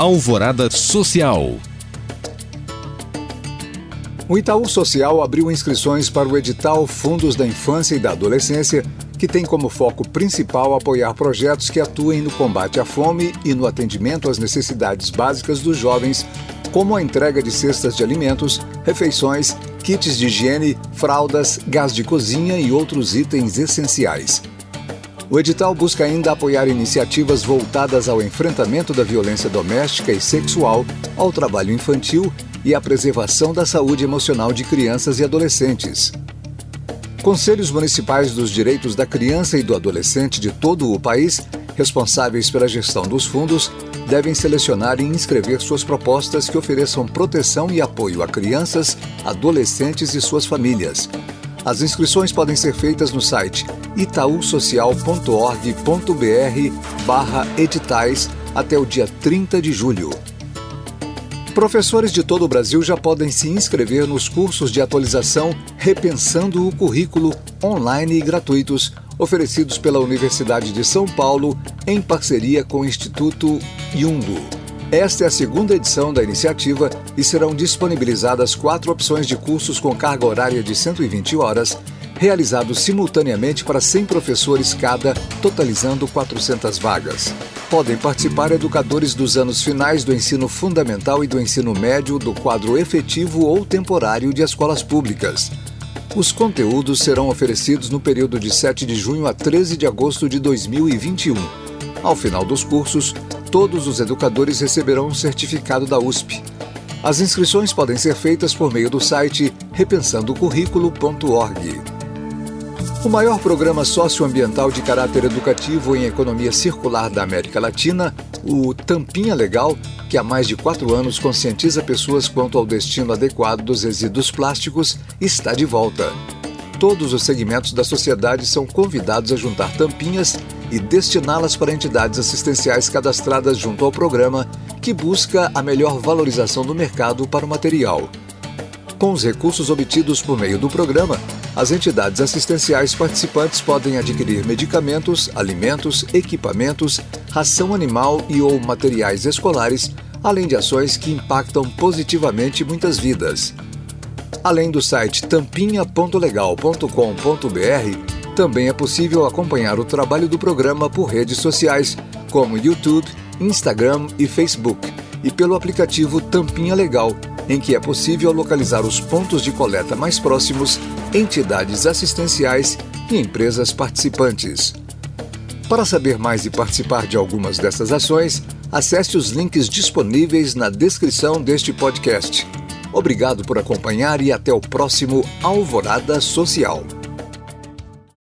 Alvorada Social. O Itaú Social abriu inscrições para o edital Fundos da Infância e da Adolescência, que tem como foco principal apoiar projetos que atuem no combate à fome e no atendimento às necessidades básicas dos jovens, como a entrega de cestas de alimentos, refeições, kits de higiene, fraldas, gás de cozinha e outros itens essenciais. O edital busca ainda apoiar iniciativas voltadas ao enfrentamento da violência doméstica e sexual, ao trabalho infantil e a preservação da saúde emocional de crianças e adolescentes. Conselhos municipais dos direitos da criança e do adolescente de todo o país, responsáveis pela gestão dos fundos, devem selecionar e inscrever suas propostas que ofereçam proteção e apoio a crianças, adolescentes e suas famílias. As inscrições podem ser feitas no site itausocial.org.br/editais até o dia 30 de julho. Professores de todo o Brasil já podem se inscrever nos cursos de atualização Repensando o Currículo online e gratuitos, oferecidos pela Universidade de São Paulo em parceria com o Instituto Yungo. Esta é a segunda edição da iniciativa e serão disponibilizadas quatro opções de cursos com carga horária de 120 horas, realizados simultaneamente para 100 professores cada, totalizando 400 vagas. Podem participar educadores dos anos finais do ensino fundamental e do ensino médio do quadro efetivo ou temporário de escolas públicas. Os conteúdos serão oferecidos no período de 7 de junho a 13 de agosto de 2021. Ao final dos cursos, todos os educadores receberão um certificado da USP. As inscrições podem ser feitas por meio do site repensandocurrículo.org. O maior programa socioambiental de caráter educativo em economia circular da América Latina, o Tampinha Legal, que há mais de quatro anos conscientiza pessoas quanto ao destino adequado dos resíduos plásticos, está de volta. Todos os segmentos da sociedade são convidados a juntar tampinhas e destiná-las para entidades assistenciais cadastradas junto ao programa, que busca a melhor valorização do mercado para o material. Com os recursos obtidos por meio do programa, as entidades assistenciais participantes podem adquirir medicamentos, alimentos, equipamentos, ração animal e ou materiais escolares, além de ações que impactam positivamente muitas vidas. Além do site tampinha.legal.com.br, também é possível acompanhar o trabalho do programa por redes sociais, como YouTube, Instagram e Facebook, e pelo aplicativo Tampinha Legal, em que é possível localizar os pontos de coleta mais próximos, entidades assistenciais e empresas participantes. Para saber mais e participar de algumas dessas ações, acesse os links disponíveis na descrição deste podcast. Obrigado por acompanhar e até o próximo Alvorada Social.